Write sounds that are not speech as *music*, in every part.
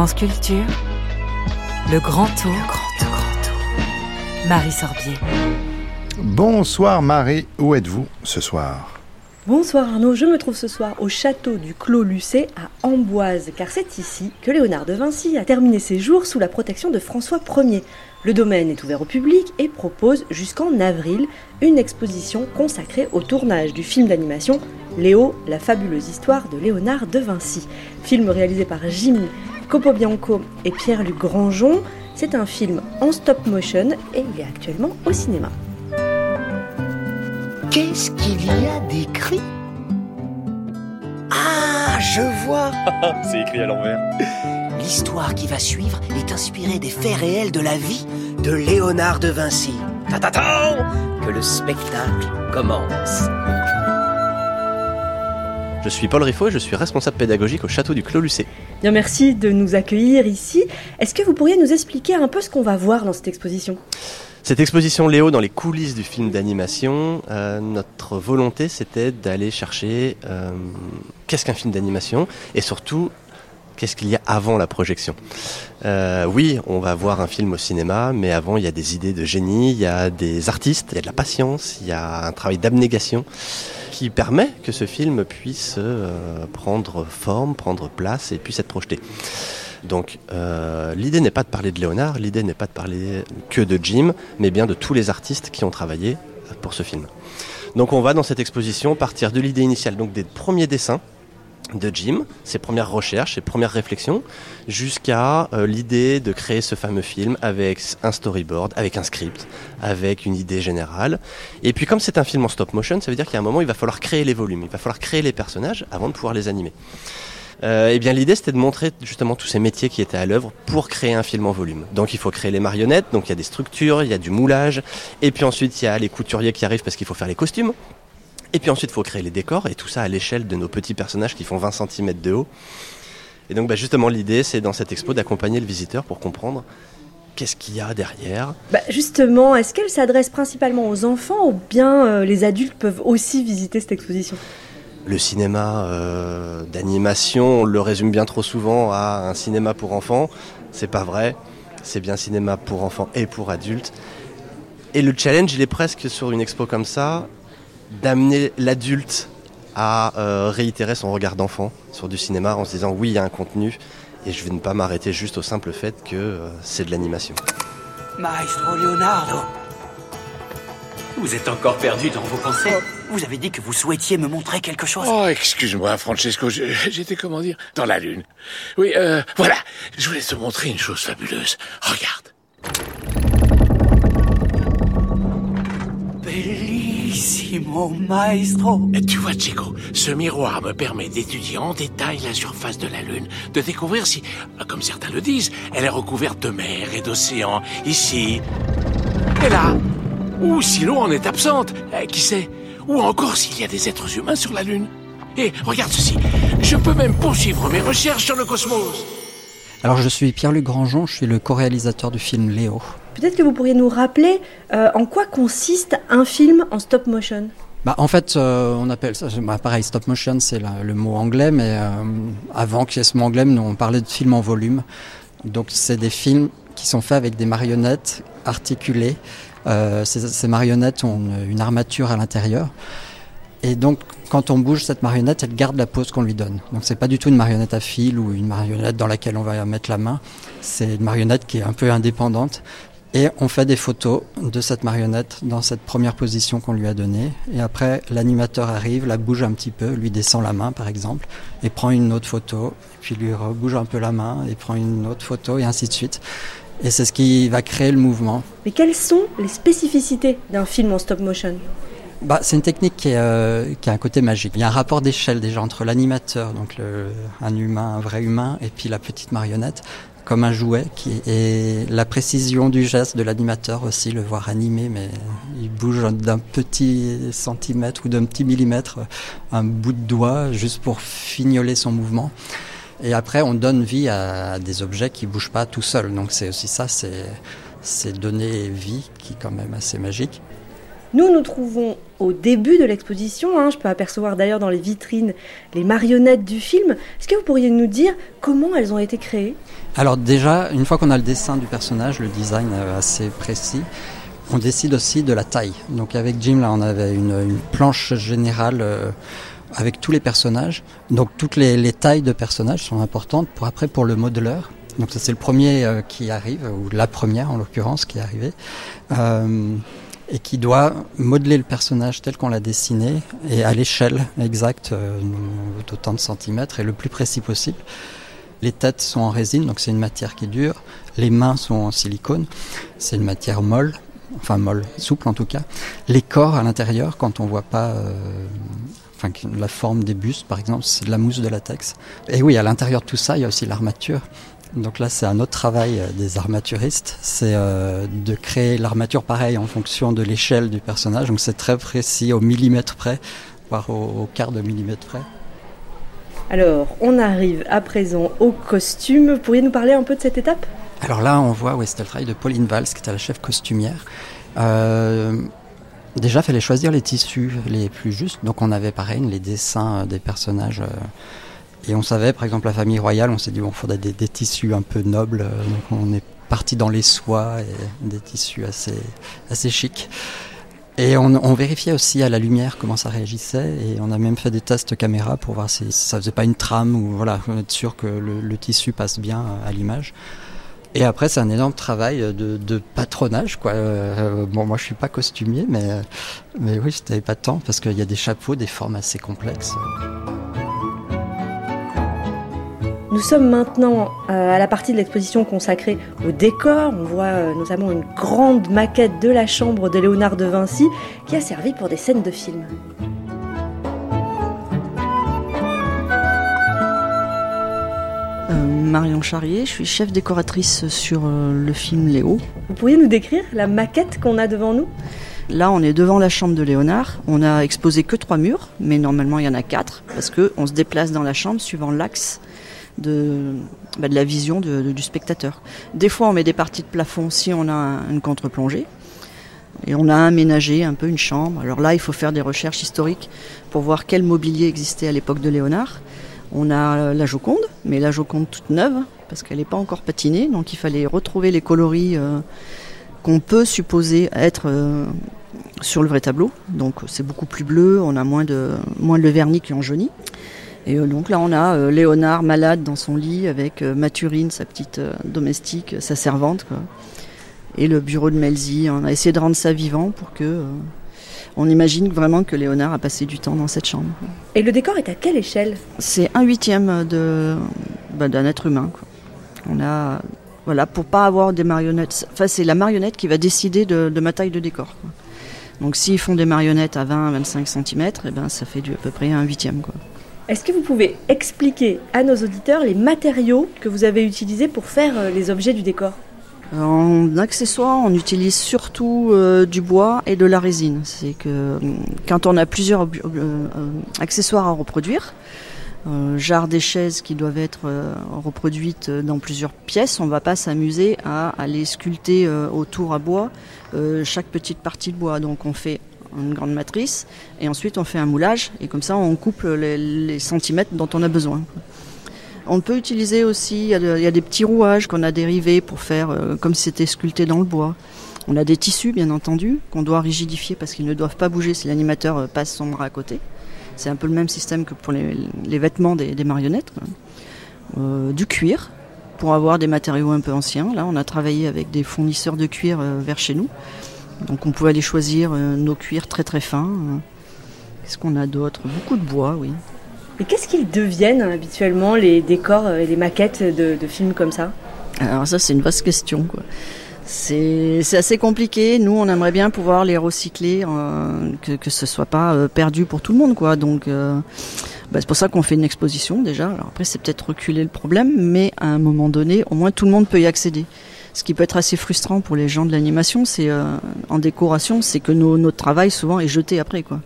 France Culture, le grand tour, grand tour, grand tour. Marie Sorbier. Bonsoir Marie, où êtes-vous ce soir? Bonsoir Arnaud, je me trouve ce soir au château du Clos Lucé à Amboise, car c'est ici que Léonard de Vinci a terminé ses jours sous la protection de François Ier. Le domaine est ouvert au public et propose jusqu'en avril une exposition consacrée au tournage du film d'animation Léo, la fabuleuse histoire de Léonard de Vinci. Film réalisé par Jimmy Copobianco et Pierre-Luc Grangeon. C'est un film en stop motion et il est actuellement au cinéma. Qu'est-ce qu'il y a d'écrit? Ah, je vois *laughs* C'est écrit à l'envers. L'histoire qui va suivre est inspirée des faits réels de la vie de Léonard de Vinci. Ta-ta-ta Que le spectacle commence. Je suis Paul Riffaut et je suis responsable pédagogique au château du Clos Lucé. Bien, merci de nous accueillir ici. Est-ce que vous pourriez nous expliquer un peu ce qu'on va voir dans cette exposition? Cette exposition Léo dans les coulisses du film d'animation, euh, notre volonté c'était d'aller chercher euh, qu'est-ce qu'un film d'animation et surtout qu'est-ce qu'il y a avant la projection? Euh, oui, on va voir un film au cinéma, mais avant il y a des idées de génie, il y a des artistes, il y a de la patience, il y a un travail d'abnégation qui permet que ce film puisse euh, prendre forme, prendre place et puisse être projeté. Donc euh, l'idée n'est pas de parler de Léonard, l'idée n'est pas de parler que de Jim, mais bien de tous les artistes qui ont travaillé pour ce film. Donc on va dans cette exposition partir de l'idée initiale, donc des premiers dessins de Jim, ses premières recherches, ses premières réflexions, jusqu'à euh, l'idée de créer ce fameux film avec un storyboard, avec un script, avec une idée générale. Et puis comme c'est un film en stop motion, ça veut dire qu'il y a un moment, il va falloir créer les volumes, il va falloir créer les personnages avant de pouvoir les animer. Euh, et bien l'idée c'était de montrer justement tous ces métiers qui étaient à l'œuvre pour créer un film en volume. Donc il faut créer les marionnettes, donc il y a des structures, il y a du moulage, et puis ensuite il y a les couturiers qui arrivent parce qu'il faut faire les costumes. Et puis ensuite, il faut créer les décors et tout ça à l'échelle de nos petits personnages qui font 20 cm de haut. Et donc, bah, justement, l'idée, c'est dans cette expo d'accompagner le visiteur pour comprendre qu'est-ce qu'il y a derrière. Bah, justement, est-ce qu'elle s'adresse principalement aux enfants ou bien euh, les adultes peuvent aussi visiter cette exposition? Le cinéma euh, d'animation, on le résume bien trop souvent à un cinéma pour enfants. C'est pas vrai. C'est bien cinéma pour enfants et pour adultes. Et le challenge, il est presque sur une expo comme ça, d'amener l'adulte à euh, réitérer son regard d'enfant sur du cinéma en se disant oui, il y a un contenu et je vais ne pas m'arrêter juste au simple fait que euh, c'est de l'animation. Maestro Leonardo, Vous êtes encore perdu dans vos pensées vous avez dit que vous souhaitiez me montrer quelque chose. Oh, excuse-moi, Francesco, j'étais, comment dire, dans la lune. Oui, euh, voilà, je voulais te montrer une chose fabuleuse. Regarde. Bellissimo, maestro. Et Tu vois, Chico, ce miroir me permet d'étudier en détail la surface de la Lune, de découvrir si, comme certains le disent, elle est recouverte de mer et d'océans, ici et là. Ou si l'eau en est absente, eh, qui sait Ou encore s'il y a des êtres humains sur la Lune. Et regarde ceci, je peux même poursuivre mes recherches sur le cosmos. Alors je suis Pierre-Luc Grangeon, je suis le co-réalisateur du film Léo. Peut-être que vous pourriez nous rappeler euh, en quoi consiste un film en stop motion? Bah, en fait, euh, on appelle ça, bah, pareil, stop motion, c'est le mot anglais, mais euh, avant qu'il y ait ce mot anglais, nous, on parlait de films en volume. Donc c'est des films qui sont faits avec des marionnettes articulées. Ces, ces marionnettes ont une, une armature à l'intérieur. Et donc, quand on bouge cette marionnette, elle garde la pose qu'on lui donne. Donc, c'est pas du tout une marionnette à fil ou une marionnette dans laquelle on va mettre la main. C'est une marionnette qui est un peu indépendante. Et on fait des photos de cette marionnette dans cette première position qu'on lui a donnée. Et après, l'animateur arrive, la bouge un petit peu, lui descend la main par exemple, et prend une autre photo, et puis lui rebouge un peu la main, et prend une autre photo, et ainsi de suite. Et c'est ce qui va créer le mouvement. Mais quelles sont les spécificités d'un film en stop motion? Bah, c'est une technique qui, est, euh, qui a un côté magique. Il y a un rapport d'échelle déjà entre l'animateur, donc le, un humain, un vrai humain, et puis la petite marionnette, comme un jouet, qui, et la précision du geste de l'animateur aussi, le voir animé, mais il bouge d'un petit centimètre ou d'un petit millimètre, un bout de doigt, juste pour fignoler son mouvement. Et après, on donne vie à des objets qui bougent pas tout seuls. Donc c'est aussi ça, c'est donner vie, qui est quand même assez magique. Nous nous trouvons au début de l'exposition. hein. Je peux apercevoir d'ailleurs dans les vitrines les marionnettes du film. Est-ce que vous pourriez nous dire comment elles ont été créées? Alors déjà, une fois qu'on a le dessin du personnage, le design assez précis, on décide aussi de la taille. Donc avec Jim, là, on avait une, planche générale euh, avec tous les personnages. Donc toutes les, les tailles de personnages sont importantes pour après pour le modeleur. Donc ça c'est le premier euh, qui arrive, ou la première en l'occurrence qui est arrivée, euh, et qui doit modeler le personnage tel qu'on l'a dessiné et à l'échelle exacte euh, d'autant de centimètres et le plus précis possible. Les têtes sont en résine, donc c'est une matière qui dure. Les mains sont en silicone, c'est une matière molle, enfin molle, souple en tout cas. Les corps à l'intérieur, quand on voit pas euh, enfin, la forme des bustes par exemple, c'est de la mousse de latex. Et oui, à l'intérieur de tout ça, il y a aussi l'armature. Donc là, c'est un autre travail euh, des armaturistes, c'est euh, de créer l'armature pareil en fonction de l'échelle du personnage. Donc c'est très précis, au millimètre près, voire au, au quart de millimètre près. Alors, on arrive à présent au costume. Pourriez nous parler un peu de cette étape? Alors là, on voit où c'était le travail de Pauline Valls, qui était la chef costumière. Euh, déjà, il fallait choisir les tissus les plus justes. Donc on avait pareil les dessins des personnages. euh, et on savait, par exemple, la famille royale, on s'est dit, bon, faudrait des, tissus un peu nobles. euh, Donc on est parti dans les soies et des tissus assez, assez chics. Et on, vérifiait aussi à la lumière comment ça réagissait et on a même fait des tests caméra pour voir si ça faisait pas une trame ou voilà, être sûr que le, tissu passe bien à l'image. Et après, c'est un énorme travail de, patronage, quoi. Euh, bon, moi, je suis pas costumier, mais, mais oui, c'était pas tant parce qu'il y a des chapeaux, des formes assez complexes. Nous sommes maintenant euh, à la partie de l'exposition consacrée au décor. On voit euh, notamment une grande maquette de la chambre de Léonard de Vinci qui a servi pour des scènes de film. Euh, Marion Charrier, je suis chef décoratrice sur euh, le film Léo. Vous pourriez nous décrire la maquette qu'on a devant nous? Là, on est devant la chambre de Léonard. On a exposé que trois murs, mais normalement il y en a quatre parce que on se déplace dans la chambre suivant l'axe de, bah, de la vision du spectateur. Des fois, on met des parties de plafond si on a un- une contre-plongée. Et on a aménagé un peu une chambre. Alors là, il faut faire des recherches historiques pour voir quel mobilier existait à l'époque de Léonard. On a la Joconde, mais la Joconde toute neuve, parce qu'elle n'est pas encore patinée, donc il fallait retrouver les coloris euh, qu'on peut supposer être euh, sur le vrai tableau. Donc c'est beaucoup plus bleu, on a moins de, moins de vernis qui en jaunit. Et euh, donc là, on a euh, Léonard malade dans son lit avec euh, Mathurine, sa petite euh, domestique, sa servante. Quoi. Et le bureau de Melzi. On a essayé de rendre ça vivant pour que. on imagine vraiment que Léonard a passé du temps dans cette chambre. Et le décor est à quelle échelle? C'est un huitième de, bah, d'un être humain. quoi. On a. Voilà, pour pas avoir des marionnettes. Enfin, c'est la marionnette qui va décider de, de ma taille de décor. quoi. Donc, s'ils font des marionnettes à 20-25 cm, eh ben, ça fait du, à peu près un huitième. Quoi. Est-ce que vous pouvez expliquer à nos auditeurs les matériaux que vous avez utilisés pour faire euh, les objets du décor? En accessoire, on utilise surtout euh, du bois et de la résine. C'est que hum, quand on a plusieurs euh, euh, accessoires à reproduire, euh, jarre des chaises qui doivent être euh, reproduites dans plusieurs pièces, on ne va pas s'amuser à aller sculpter euh, autour à bois euh, chaque petite partie de bois. Donc on fait une grande matrice et ensuite on fait un moulage et comme ça on coupe les, centimètres dont on a besoin. On peut utiliser aussi, il y, a des petits rouages qu'on a dérivés pour faire euh, comme si c'était sculpté dans le bois. On a des tissus, bien entendu, qu'on doit rigidifier parce qu'ils ne doivent pas bouger si l'animateur euh, passe son bras à côté. C'est un peu le même système que pour les, vêtements des, marionnettes. Euh, du cuir, pour avoir des matériaux un peu anciens. Là, on a travaillé avec des fournisseurs de cuir vers chez nous. Donc on pouvait aller choisir euh, nos cuirs très très fins. Qu'est-ce qu'on a d'autre? Beaucoup de bois, oui. Et qu'est-ce qu'ils deviennent hein, habituellement, les décors euh, et les maquettes de, de films comme ça? Alors ça, c'est une vaste question. quoi. C'est c'est assez compliqué. Nous, on aimerait bien pouvoir les recycler, euh, que, que ce soit pas euh, perdu pour tout le monde. quoi. Donc, euh, bah, c'est pour ça qu'on fait une exposition déjà. Alors après, c'est peut-être reculer le problème, mais à un moment donné, au moins tout le monde peut y accéder. Ce qui peut être assez frustrant pour les gens de l'animation, c'est euh, en décoration, c'est que nos- notre travail souvent est jeté après. quoi.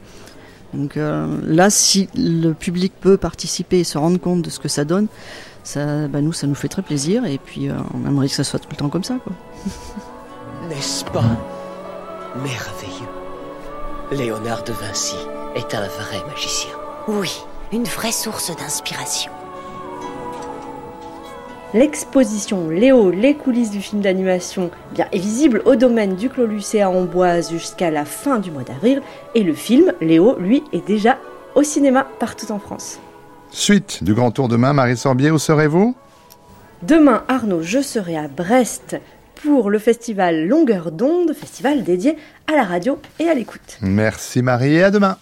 Donc euh, là, si le public peut participer et se rendre compte de ce que ça donne, ça, bah, nous, ça nous fait très plaisir. Et puis, euh, on aimerait que ça soit tout le temps comme ça. Quoi. *laughs* N'est-ce pas merveilleux? Léonard de Vinci est un vrai magicien. Oui, une vraie source d'inspiration. L'exposition Léo, les coulisses du film d'animation, bien est visible au domaine du Clos Lucé à Amboise jusqu'à la fin du mois d'avril. Et le film, Léo, lui, est déjà au cinéma partout en France. Suite du Grand Tour demain, Marie Sorbier, où serez-vous? Demain, Arnaud, je serai à Brest pour le festival Longueur d'onde, festival dédié à la radio et à l'écoute. Merci Marie et à demain.